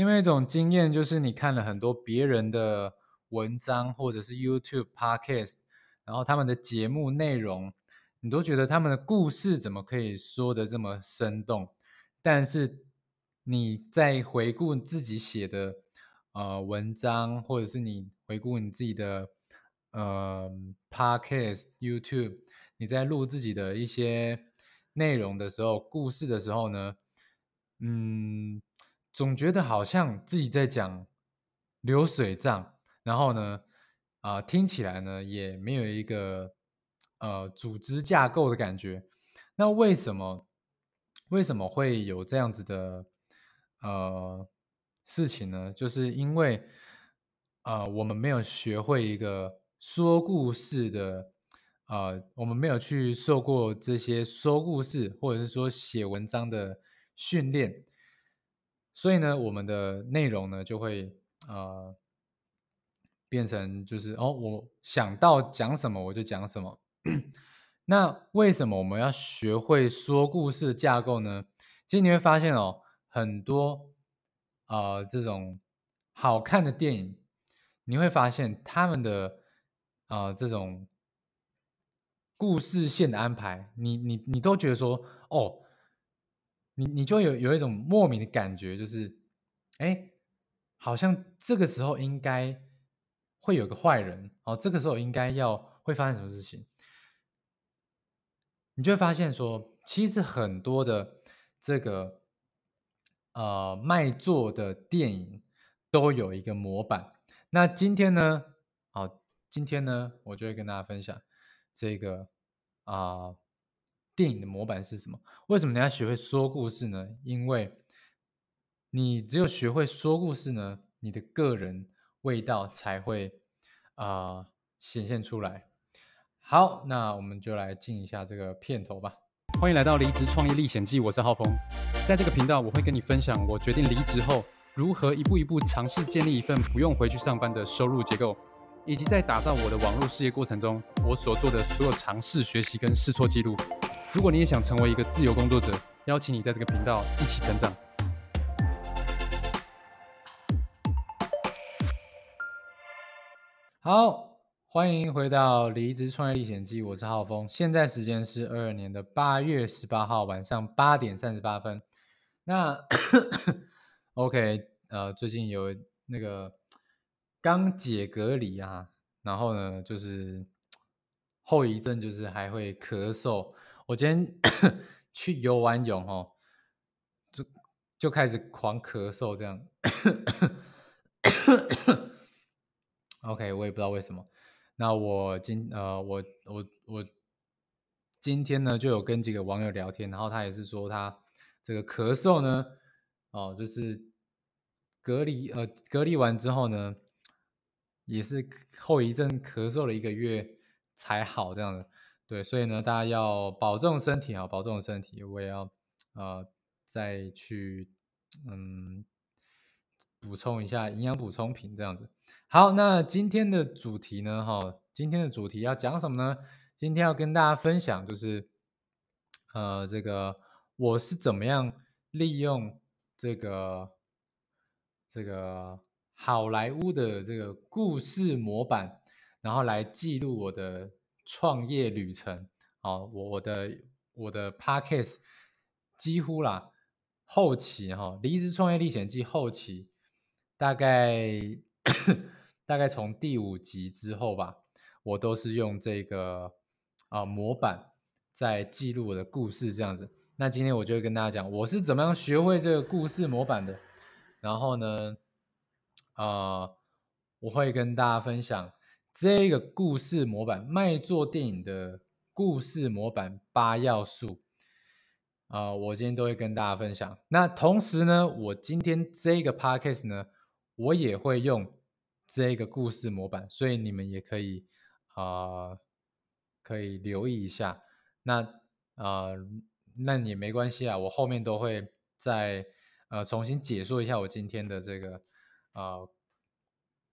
另外一种经验就是你看了很多别人的文章或者是 YouTube podcast，然后他们的节目内容，你都觉得他们的故事怎么可以说的这么生动？但是你在回顾自己写的呃文章，或者是你回顾你自己的呃 podcast YouTube，你在录自己的一些内容的时候，故事的时候呢，嗯。总觉得好像自己在讲流水账，然后呢，啊，听起来呢也没有一个呃组织架构的感觉。那为什么为什么会有这样子的呃事情呢？就是因为呃我们没有学会一个说故事的呃，我们没有去受过这些说故事或者是说写文章的训练。所以呢，我们的内容呢就会呃变成就是哦，我想到讲什么我就讲什么。那为什么我们要学会说故事架构呢？其实你会发现哦，很多呃这种好看的电影，你会发现他们的呃这种故事线的安排，你你你都觉得说哦。你你就有有一种莫名的感觉，就是，哎，好像这个时候应该会有个坏人哦，这个时候应该要会发生什么事情？你就会发现说，其实很多的这个呃卖座的电影都有一个模板。那今天呢，好，今天呢，我就会跟大家分享这个啊。电影的模板是什么？为什么你要学会说故事呢？因为你只有学会说故事呢，你的个人味道才会啊显现出来。好，那我们就来进一下这个片头吧。欢迎来到离职创业历险记，我是浩峰。在这个频道，我会跟你分享我决定离职后如何一步一步尝试建立一份不用回去上班的收入结构，以及在打造我的网络事业过程中，我所做的所有尝试、学习跟试错记录。如果你也想成为一个自由工作者，邀请你在这个频道一起成长。好，欢迎回到《离职创业历险记》，我是浩峰。现在时间是二二年的八月十八号晚上八点三十八分。那 OK，呃，最近有那个刚解隔离啊，然后呢，就是后遗症就是还会咳嗽。我今天 去游完泳哦，就就开始狂咳嗽这样。OK，我也不知道为什么。那我今呃，我我我今天呢就有跟几个网友聊天，然后他也是说他这个咳嗽呢，哦，就是隔离呃隔离完之后呢，也是后遗症咳嗽了一个月才好这样的。对，所以呢，大家要保重身体啊，保重身体。我也要呃再去嗯补充一下营养补充品这样子。好，那今天的主题呢，哈，今天的主题要讲什么呢？今天要跟大家分享就是呃这个我是怎么样利用这个这个好莱坞的这个故事模板，然后来记录我的。创业旅程，哦，我我的我的 podcast 几乎啦，后期哈，离职创业历险记后期，大概大概从第五集之后吧，我都是用这个啊模板在记录我的故事这样子。那今天我就会跟大家讲，我是怎么样学会这个故事模板的。然后呢，呃，我会跟大家分享。这个故事模板，卖座电影的故事模板八要素，啊，我今天都会跟大家分享。那同时呢，我今天这个 podcast 呢，我也会用这个故事模板，所以你们也可以啊，可以留意一下。那啊，那也没关系啊，我后面都会再呃重新解说一下我今天的这个啊。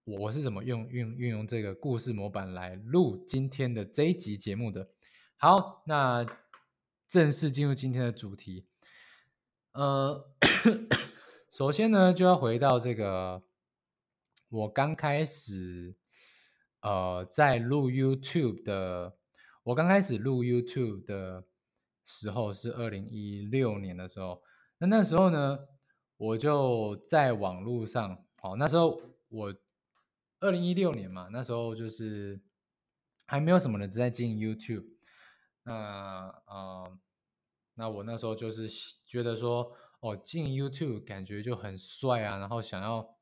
我是怎么用运运用这个故事模板来录今天的这一集节目的？好，那正式进入今天的主题。呃，首先呢，就要回到这个我刚开始呃在录 YouTube 的，我刚开始录 YouTube 的时候是二零一六年的时候，那那时候呢，我就在网络上，好，那时候我二零一六年嘛，那时候就是还没有什么人在经营 YouTube，那呃，那我那时候就是觉得说。哦，进 YouTube 感觉就很帅啊，然后想要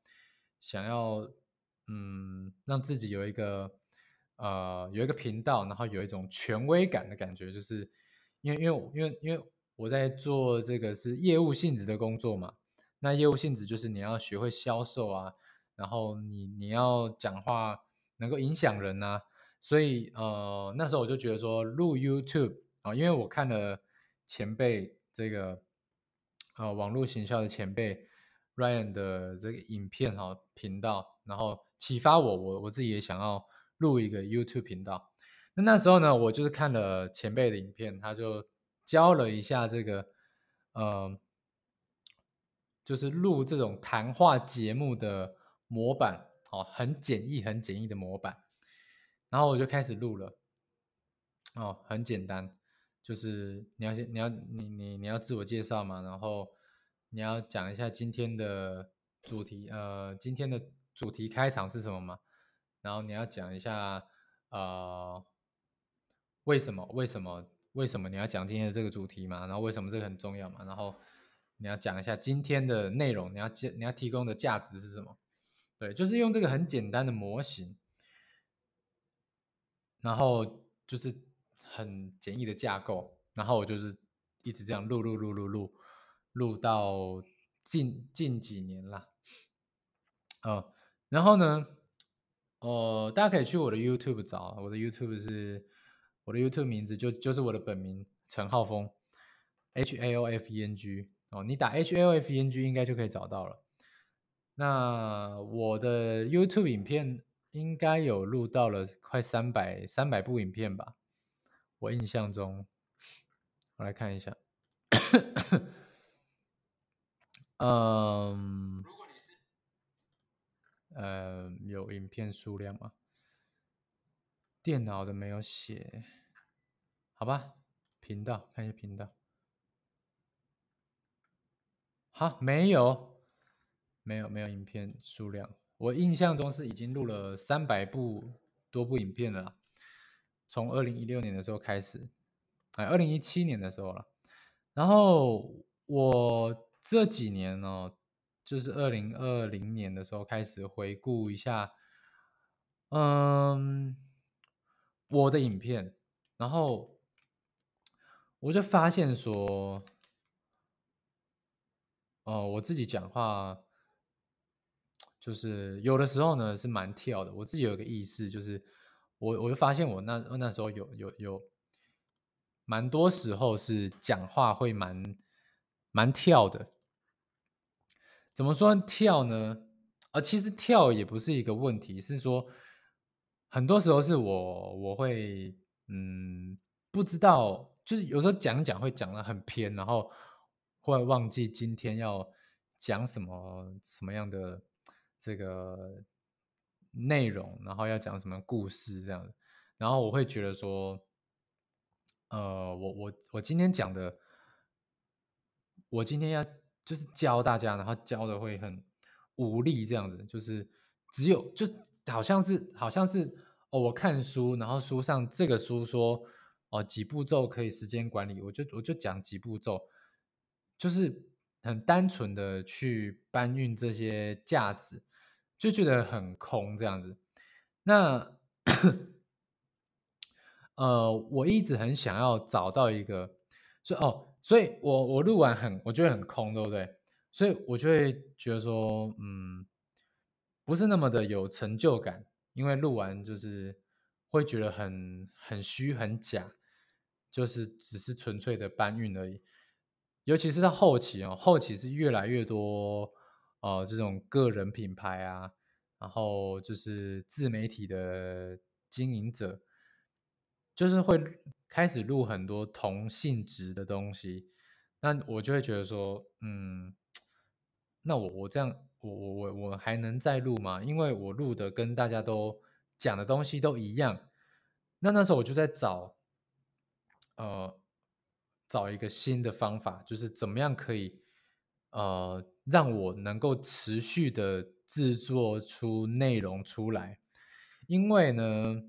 想要嗯，让自己有一个呃有一个频道，然后有一种权威感的感觉，就是因为因为因为因为我在做这个是业务性质的工作嘛，那业务性质就是你要学会销售啊，然后你你要讲话能够影响人呐，所以呃那时候我就觉得说录 YouTube 啊，因为我看了前辈这个。呃，网络行销的前辈 Ryan 的这个影片哈频道，然后启发我，我我自己也想要录一个 YouTube 频道。那那时候呢，我就是看了前辈的影片，他就教了一下这个，呃，就是录这种谈话节目的模板，哦，很简易、很简易的模板。然后我就开始录了，哦，很简单。就是你要先，你要你你你要自我介绍嘛，然后你要讲一下今天的主题，呃，今天的主题开场是什么嘛？然后你要讲一下，呃，为什么为什么为什么你要讲今天的这个主题嘛？然后为什么这个很重要嘛？然后你要讲一下今天的内容，你要接你要提供的价值是什么？对，就是用这个很简单的模型，然后就是。很简易的架构，然后我就是一直这样录录录录录录到近近几年了，哦，然后呢，呃，大家可以去我的 YouTube 找，我的 YouTube 是我的 YouTube 名字就就是我的本名陈浩峰，H A O F E N G 哦，你打 H A O F E N G 应该就可以找到了。那我的 YouTube 影片应该有录到了快三百三百部影片吧。我印象中，我来看一下，嗯，呃，有影片数量吗？电脑的没有写，好吧，频道看一下频道，好，没有，没有，没有影片数量。我印象中是已经录了三百部多部影片了。从二零一六年的时候开始，哎，二零一七年的时候了。然后我这几年呢，就是二零二零年的时候开始回顾一下，嗯，我的影片，然后我就发现说，哦，我自己讲话，就是有的时候呢是蛮跳的。我自己有一个意识，就是。我我就发现我那那时候有有有蛮多时候是讲话会蛮蛮跳的，怎么说跳呢？啊，其实跳也不是一个问题，是说很多时候是我我会嗯不知道，就是有时候讲讲会讲的很偏，然后会忘记今天要讲什么什么样的这个。内容，然后要讲什么故事这样然后我会觉得说，呃，我我我今天讲的，我今天要就是教大家，然后教的会很无力这样子，就是只有就好像是好像是哦，我看书，然后书上这个书说哦几步骤可以时间管理，我就我就讲几步骤，就是很单纯的去搬运这些架子。就觉得很空这样子，那呃，我一直很想要找到一个，所以哦，所以我我录完很我觉得很空，对不对？所以我就会觉得说，嗯，不是那么的有成就感，因为录完就是会觉得很很虚很假，就是只是纯粹的搬运而已。尤其是到后期哦，后期是越来越多。哦，这种个人品牌啊，然后就是自媒体的经营者，就是会开始录很多同性质的东西，那我就会觉得说，嗯那我我这样，我我我我还能再录吗？因为我录的跟大家都讲的东西都一样。那那时候我就在找，呃，找一个新的方法，就是怎么样可以，呃，让我能够持续的制作出内容出来。因为呢，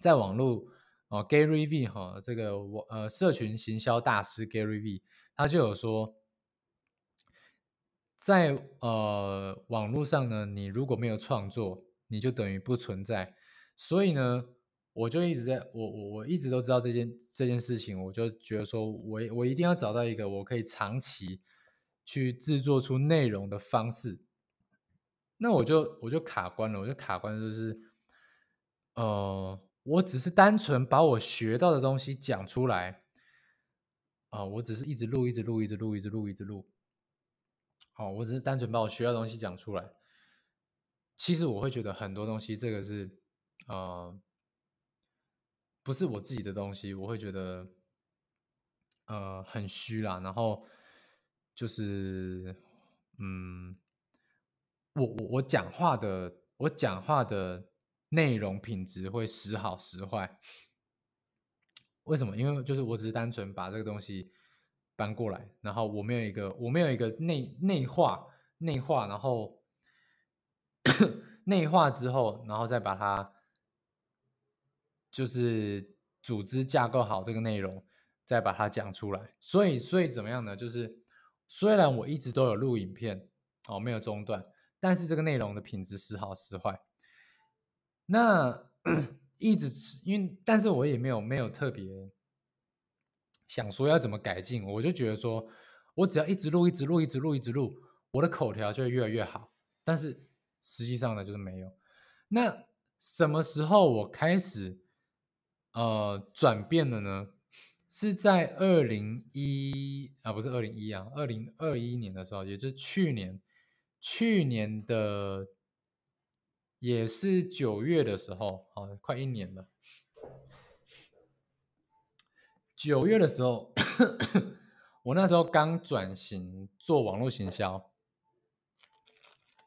在网络哦，Gary V 哈，这个我呃，社群行销大师 Gary V，他就有说，在呃网络上呢，你如果没有创作，你就等于不存在。所以呢，我就一直在我我我一直都知道这件这件事情，我就觉得说我我一定要找到一个我可以长期去制作出内容的方式。那我就我就卡关了，我就卡关就是，呃，我只是单纯把我学到的东西讲出来，啊，我只是一直录，一直录，一直录，一直录，一直录，好，我只是单纯把我学到的东西讲出来。其实我会觉得很多东西，这个是，呃，不是我自己的东西，我会觉得，呃，很虚啦。然后就是，嗯。我我我讲话的我讲话的内容品质会时好时坏，为什么？因为就是我只是单纯把这个东西搬过来，然后我没有一个我没有一个内内化内化，然后内化之后，然后再把它就是组织架构好这个内容，再把它讲出来。所以所以怎么样呢？就是虽然我一直都有录影片哦，没有中断。但是这个内容的品质时好时坏，那 一直因为，但是我也没有没有特别想说要怎么改进，我就觉得说，我只要一直录，一直录，一直录，一直录，我的口条就会越来越好。但是实际上呢，就是没有。那什么时候我开始呃转变了呢？是在二零一啊，不是二零一啊，二零二一年的时候，也就是去年。去年的也是九月的时候，啊，快一年了。九月的时候，我那时候刚转型做网络行销，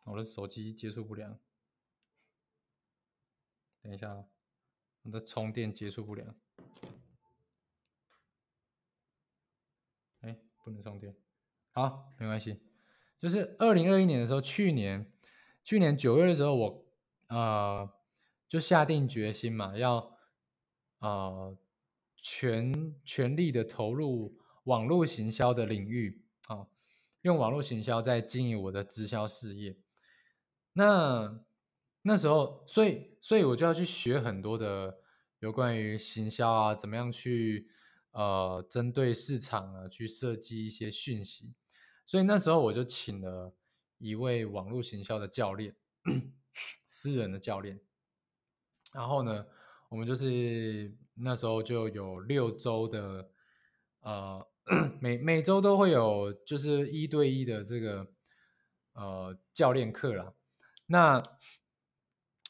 我的手机接触不良，等一下，我的充电接触不良，哎，不能充电，好，没关系。就是二零二一年的时候，去年去年九月的时候，我呃就下定决心嘛，要呃全全力的投入网络行销的领域啊，用网络行销在经营我的直销事业。那那时候，所以所以我就要去学很多的有关于行销啊，怎么样去呃针对市场啊去设计一些讯息。所以那时候我就请了一位网络行销的教练，私人的教练。然后呢，我们就是那时候就有六周的，呃，每每周都会有就是一对一的这个呃教练课啦。那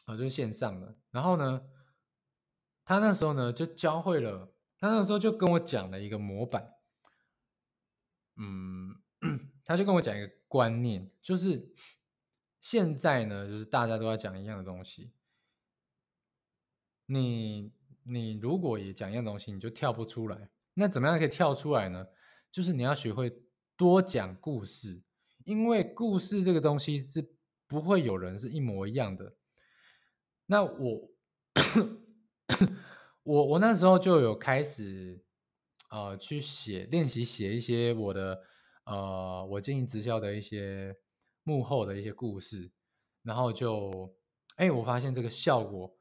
呃就线上的。然后呢，他那时候呢就教会了，他那时候就跟我讲了一个模板，嗯。他就跟我讲一个观念，就是现在呢，就是大家都在讲一样的东西。你你如果也讲一样东西，你就跳不出来。那怎么样可以跳出来呢？就是你要学会多讲故事，因为故事这个东西是不会有人是一模一样的。那我 我我那时候就有开始呃去写练习写一些我的。呃，我经营直销的一些幕后的一些故事，然后就，哎，我发现这个效果，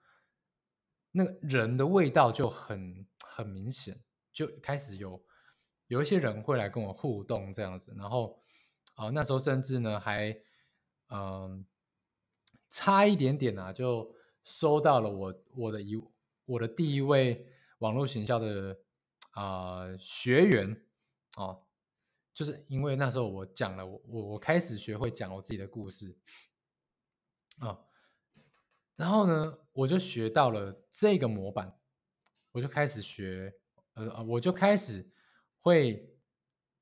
那个人的味道就很很明显，就开始有有一些人会来跟我互动这样子，然后，啊，那时候甚至呢还，嗯，差一点点啊，就收到了我我的一我的第一位网络行销的啊学员哦。就是因为那时候我讲了，我我我开始学会讲我自己的故事啊，然后呢，我就学到了这个模板，我就开始学，呃我就开始会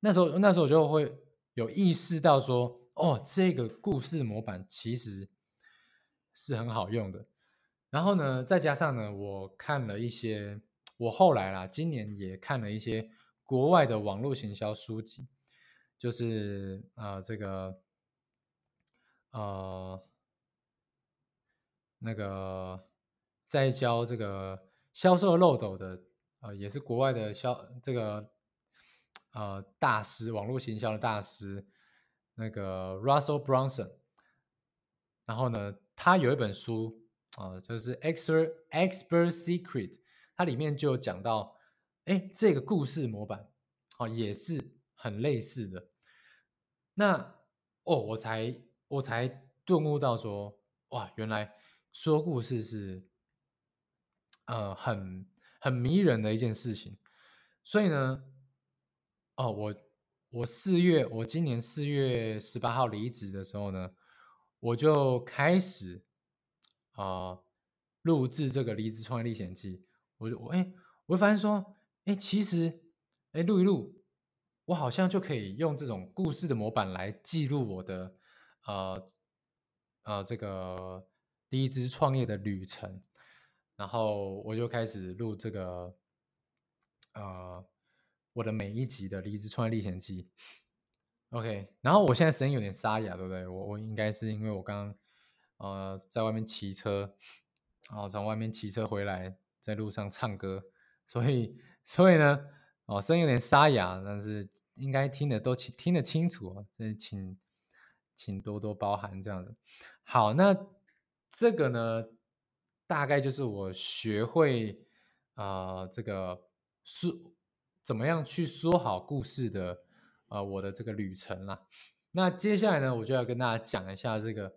那时候那时候我就会有意识到说，哦，这个故事模板其实是很好用的。然后呢，再加上呢，我看了一些，我后来啦，今年也看了一些国外的网络行销书籍，就是呃这个呃那个在教这个销售漏斗的，呃，也是国外的销这个呃大师，网络行销的大师，那个 Russell Brunson。然后呢，他有一本书。啊，就是 expert expert secret，它里面就有讲到，哎，这个故事模板，哦，也是很类似的。那哦，我才我才顿悟到说，哇，原来说故事是，呃，很很迷人的一件事情。所以呢，哦，我我四月，我今年四月十八号离职的时候呢，我就开始。啊，录制这个离职创业历险记，我就我哎，我会发现说，哎，其实哎录一录，我好像就可以用这种故事的模板来记录我的呃呃这个离职创业的旅程，然后我就开始录这个呃我的每一集的离职创业历险记，OK，然后我现在声音有点沙哑，对不对？我我应该是因为我刚刚。呃，在外面骑车，然后从外面骑车回来，在路上唱歌，所以，所以呢，哦，声音有点沙哑，但是应该听得都听听得清楚，这请请多多包涵这样子。好，那这个呢，大概就是我学会啊，这个说怎么样去说好故事的，呃，我的这个旅程啦。那接下来呢，我就要跟大家讲一下这个。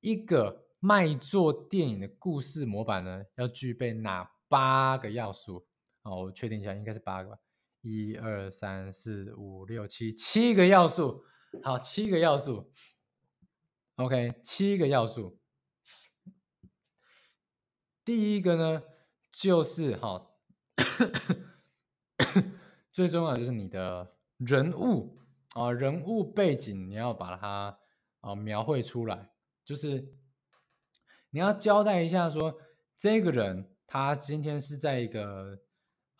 一个卖座电影的故事模板呢，要具备哪八个要素？哦，我确定一下，应该是八个吧。一二三四五六七，七个要素。好，七个要素。OK，七个要素。第一个呢，就是哈，最重要的就是你的人物啊，人物背景你要把它啊描绘出来。就是你要交代一下，说这个人他今天是在一个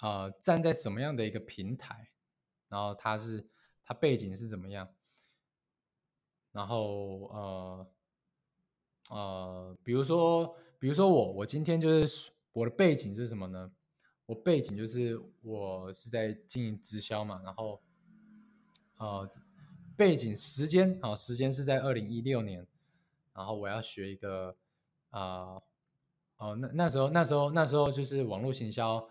呃站在什么样的一个平台，然后他是他背景是怎么样，然后呃呃，比如说比如说我我今天就是我的背景是什么呢？我背景就是我是在经营直销嘛，然后呃背景时间啊时间是在二零一六年。然后我要学一个，啊，哦，那那时候那时候那时候就是网络行销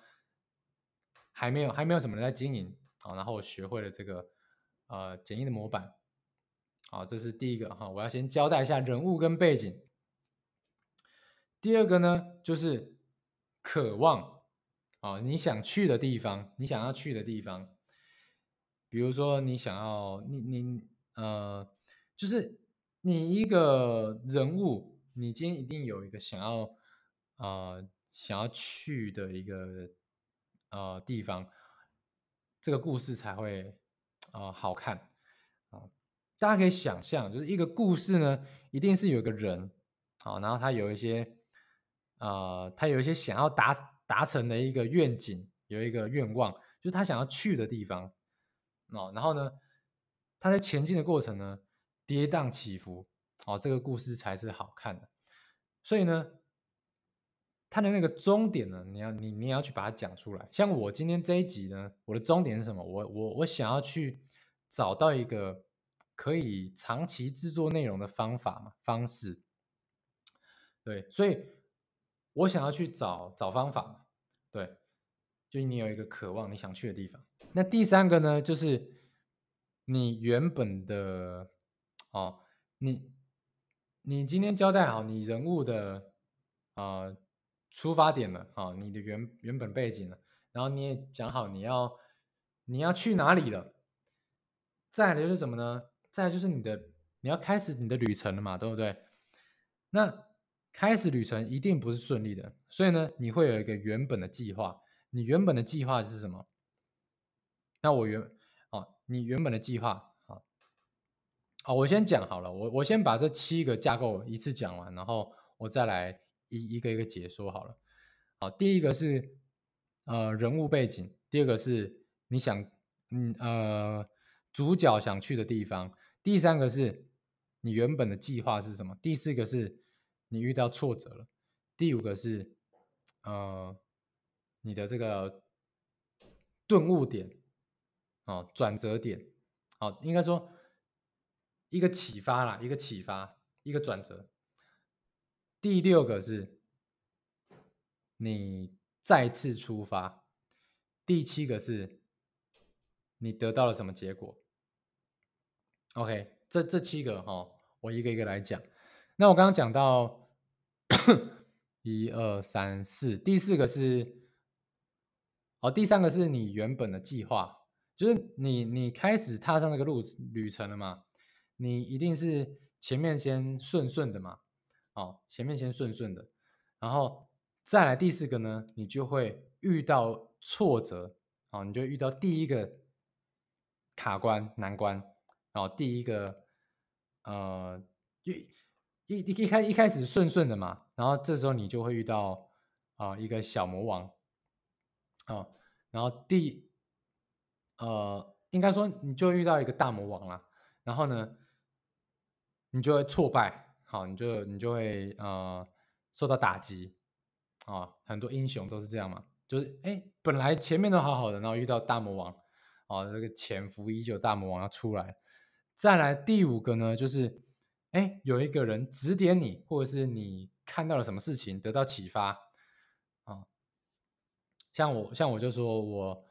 还没有还没有什么人在经营，啊，然后我学会了这个呃简易的模板，好，这是第一个哈，我要先交代一下人物跟背景。第二个呢，就是渴望，啊，你想去的地方，你想要去的地方，比如说你想要你你呃，就是。你一个人物，你今天一定有一个想要啊想要去的一个呃地方，这个故事才会啊好看啊。大家可以想象，就是一个故事呢，一定是有一个人啊，然后他有一些啊，他有一些想要达达成的一个愿景，有一个愿望，就是他想要去的地方哦。然后呢，他在前进的过程呢。跌宕起伏，哦，这个故事才是好看的。所以呢，它的那个终点呢，你要你你要去把它讲出来。像我今天这一集呢，我的终点是什么？我我我想要去找到一个可以长期制作内容的方法嘛方式。对，所以我想要去找找方法嘛。对，就你有一个渴望你想去的地方。那第三个呢，就是你原本的。哦，你你今天交代好你人物的啊出发点了，啊，你的原原本背景了，然后你也讲好你要你要去哪里了，再来就是什么呢？再来就是你的你要开始你的旅程了嘛，对不对？那开始旅程一定不是顺利的，所以呢，你会有一个原本的计划。你原本的计划是什么？那我原哦，你原本的计划。好，我先讲好了，我我先把这七个架构一次讲完，然后我再来一一个一个解说好了。好，第一个是呃人物背景，第二个是你想嗯呃主角想去的地方，第三个是你原本的计划是什么，第四个是你遇到挫折了，第五个是呃你的这个顿悟点，哦转折点，好，应该说。一个启发啦，一个启发，一个转折。第六个是，你再次出发。第七个是，你得到了什么结果？OK，这这七个哈，我一个一个来讲。那我刚刚讲到一二三四，第四个是，哦，第三个是你原本的计划，就是你你开始踏上那个路旅程了吗？你一定是前面先顺顺的嘛，哦，前面先顺顺的，然后再来第四个呢，你就会遇到挫折，哦，你就遇到第一个卡关难关，哦第一个呃一一一开一开始顺顺的嘛，然后这时候你就会遇到啊一个小魔王，哦，然后第呃应该说你就遇到一个大魔王了，然后呢？你就会挫败，好，你就你就会呃受到打击，啊，很多英雄都是这样嘛，就是哎，本来前面都好好的，然后遇到大魔王，啊，这个潜伏已久大魔王要出来，再来第五个呢，就是哎，有一个人指点你，或者是你看到了什么事情得到启发，啊，像我像我就说我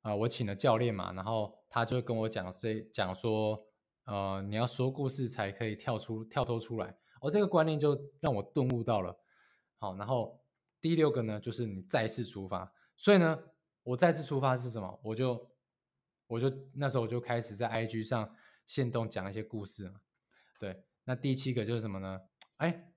啊，我请了教练嘛，然后他就跟我讲这讲说。呃，你要说故事才可以跳出跳脱出来，哦，这个观念就让我顿悟到了。好，然后第六个呢，就是你再次出发。所以呢，我再次出发是什么？我就我就那时候我就开始在 IG 上现动讲一些故事。对，那第七个就是什么呢？哎，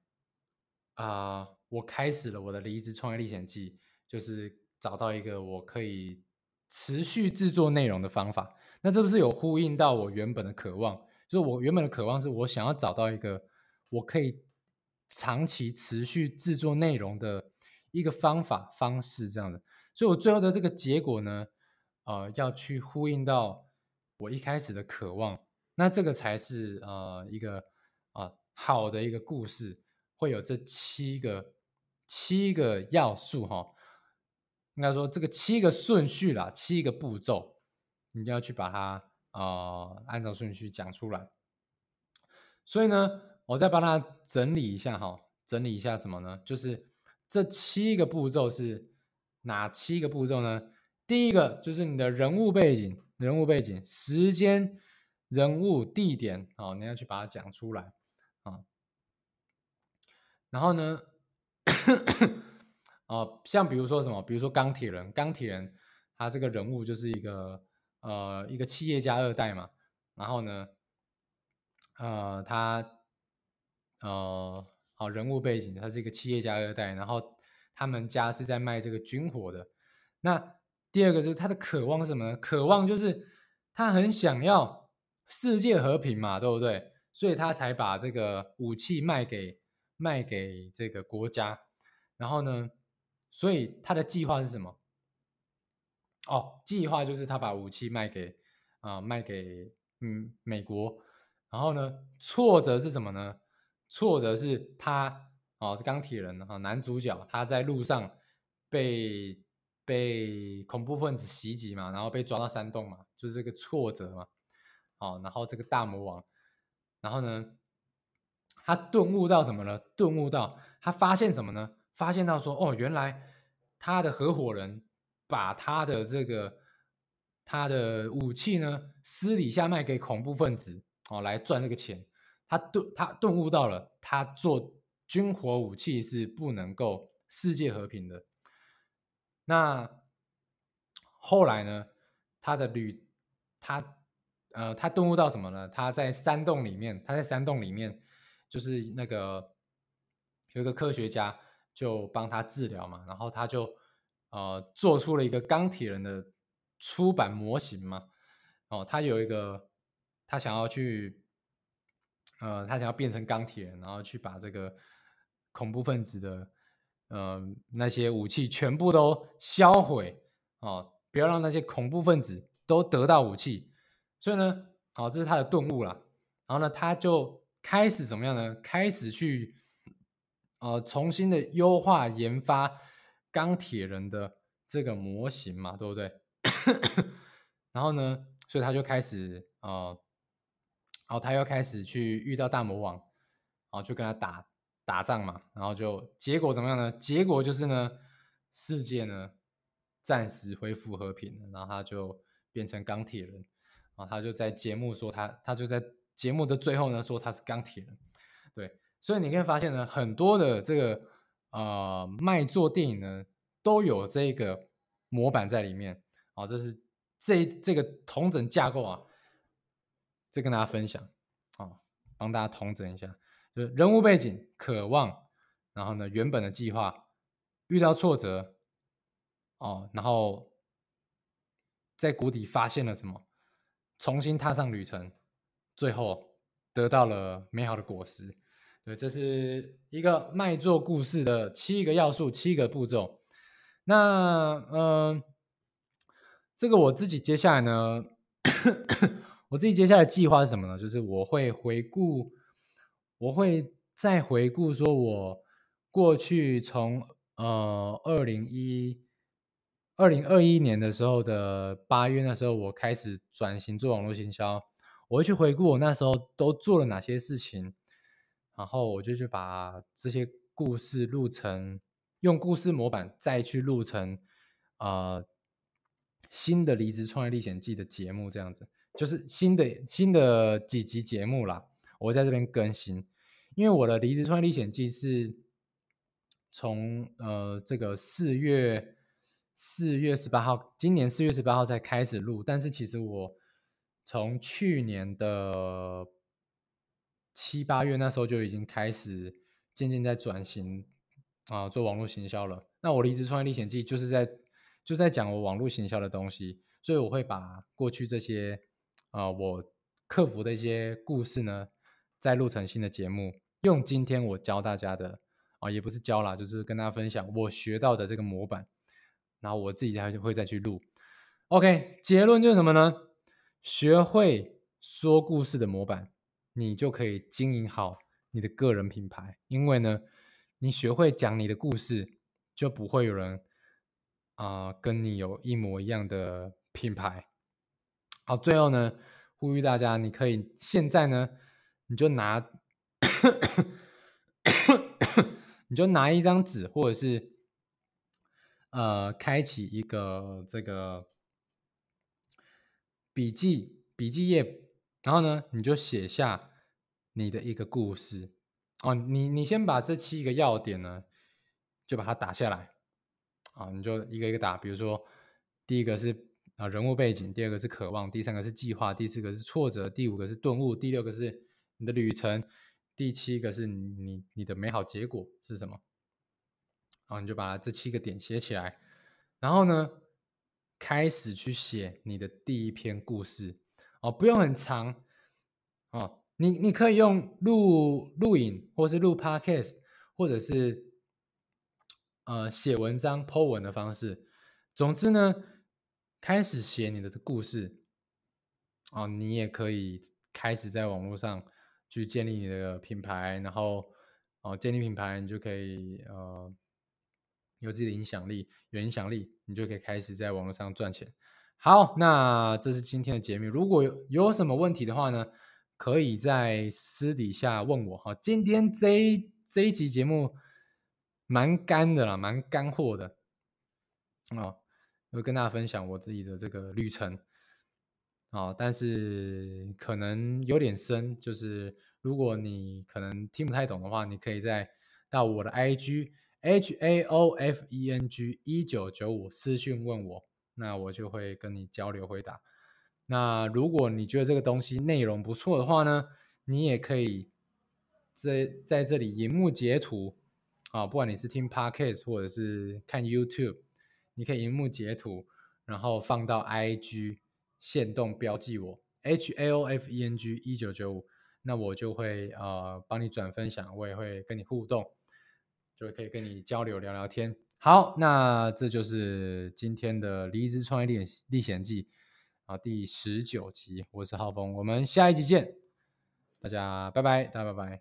啊，我开始了我的离职创业历险记，就是找到一个我可以持续制作内容的方法。那这不是有呼应到我原本的渴望？就是我原本的渴望是我想要找到一个我可以长期持续制作内容的一个方法方式这样的，所以我最后的这个结果呢，呃，要去呼应到我一开始的渴望，那这个才是呃一个啊好的一个故事，会有这七个七个要素哈，应该说这个七个顺序啦，七个步骤。你就要去把它呃按照顺序讲出来，所以呢，我再帮他整理一下哈，整理一下什么呢？就是这七个步骤是哪七个步骤呢？第一个就是你的人物背景，人物背景、时间、人物、地点，哦，你要去把它讲出来啊。然后呢，哦，像比如说什么，比如说钢铁人，钢铁人他这个人物就是一个。呃，一个企业家二代嘛，然后呢，呃，他呃，好人物背景，他是一个企业家二代，然后他们家是在卖这个军火的。那第二个是他的渴望是什么呢？渴望就是他很想要世界和平嘛，对不对？所以他才把这个武器卖给卖给这个国家。然后呢，所以他的计划是什么？哦，计划就是他把武器卖给啊卖给嗯美国，然后呢，挫折是什么呢？挫折是他哦钢铁人啊男主角他在路上被被恐怖分子袭击嘛，然后被抓到山洞嘛，就是这个挫折嘛。哦，然后这个大魔王，然后呢，他顿悟到什么呢？顿悟到他发现什么呢？发现到说哦，原来他的合伙人。把他的这个他的武器呢，私底下卖给恐怖分子哦，来赚这个钱。他顿他顿悟到了，他做军火武器是不能够世界和平的。那后来呢，他的旅他呃他顿悟到什么呢？他在山洞里面，他在山洞里面，就是那个有一个科学家就帮他治疗嘛，然后他就。呃，做出了一个钢铁人的出版模型嘛？哦，他有一个，他想要去呃，他想要变成钢铁人，然后去把这个恐怖分子的呃那些武器全部都销毁哦，不要让那些恐怖分子都得到武器。所以呢，哦，这是他的顿悟啦。然后呢，他就开始怎么样呢？开始去呃重新的优化研发钢铁人的这个模型嘛，对不对？然后呢，所以他就开始呃。然后他又开始去遇到大魔王，然后就跟他打打仗嘛，然后就结果怎么样呢？结果就是呢，世界呢暂时恢复和平了，然后他就变成钢铁人，然后他就在节目说他，他就在节目的最后呢说他是钢铁人，对，所以你可以发现呢，很多的这个呃卖座电影呢都有这个模板在里面，啊，这是这这个同整架构啊。再跟大家分享，啊，帮大家同整一下，就是人物背景、渴望，然后呢，原本的计划遇到挫折，哦，然后在谷底发现了什么，重新踏上旅程，最后得到了美好的果实。对，这是一个卖座故事的七个要素、七个步骤。那，嗯，这个我自己接下来呢。我自己接下来计划是什么呢？就是我会回顾，我会再回顾，说我过去从呃二零一二零二一年的时候的八月那时候，我开始转型做网络行销，我会去回顾我那时候都做了哪些事情，然后我就去把这些故事录成，用故事模板再去录成啊新的离职创业历险记的节目这样子。就是新的新的几集节目啦，我在这边更新，因为我的离职创业历险记是从呃这个四月四月十八号，今年四月十八号才开始录，但是其实我从去年的七八月那时候就已经开始渐渐在转型啊做网络行销了。那我离职创业历险记就是在就在讲我网络行销的东西，所以我会把过去这些。啊，我克服的一些故事呢，再录成新的节目，用今天我教大家的啊，也不是教啦，就是跟大家分享我学到的这个模板，然后我自己还会再去录。OK，结论就是什么呢？学会说故事的模板，你就可以经营好你的个人品牌。因为呢，你学会讲你的故事，就不会有人啊跟你有一模一样的品牌。好，最后呢，呼吁大家，你可以现在呢，你就拿，你就拿一张纸，或者是呃，开启一个这个笔记笔记页，然后呢，你就写下你的一个故事哦。你你先把这七个要点呢，就把它打下来啊，你就一个一个打，比如说第一个是。啊，人物背景，第二个是渴望，第三个是计划，第四个是挫折，第五个是顿悟，第六个是你的旅程，第七个是你你的美好结果是什么？好，你就把这七个点写起来，然后呢，开始去写你的第一篇故事哦，不用很长哦，你你可以用录录影，或是录 podcast，或者是呃写文章 po 文的方式，总之呢。开始写你的故事，哦，你也可以开始在网络上去建立你的品牌，然后哦，建立品牌，你就可以呃有自己的影响力，有影响力，你就可以开始在网络上赚钱。好，那这是今天的节目，如果有有什么问题的话呢，可以在私底下问我哈。今天这这一集节目蛮干的啦，蛮干货的哦。会跟大家分享我自己的这个旅程，啊，但是可能有点深，就是如果你可能听不太懂的话，你可以在到我的 I G H A O F E N G 一九九五私讯问我，那我就会跟你交流回答。那如果你觉得这个东西内容不错的话呢，你也可以在在这里荧幕截图，啊，不管你是听 Podcast 或者是看 YouTube。你可以荧幕截图，然后放到 IG 线动标记我 H A O F E N G 一九九五。那我就会呃帮你转分享，我也会跟你互动，就可以跟你交流聊聊天。好，那这就是今天的离职创业历历险记好，第十九集，我是浩峰，我们下一集见，大家拜拜，大家拜拜。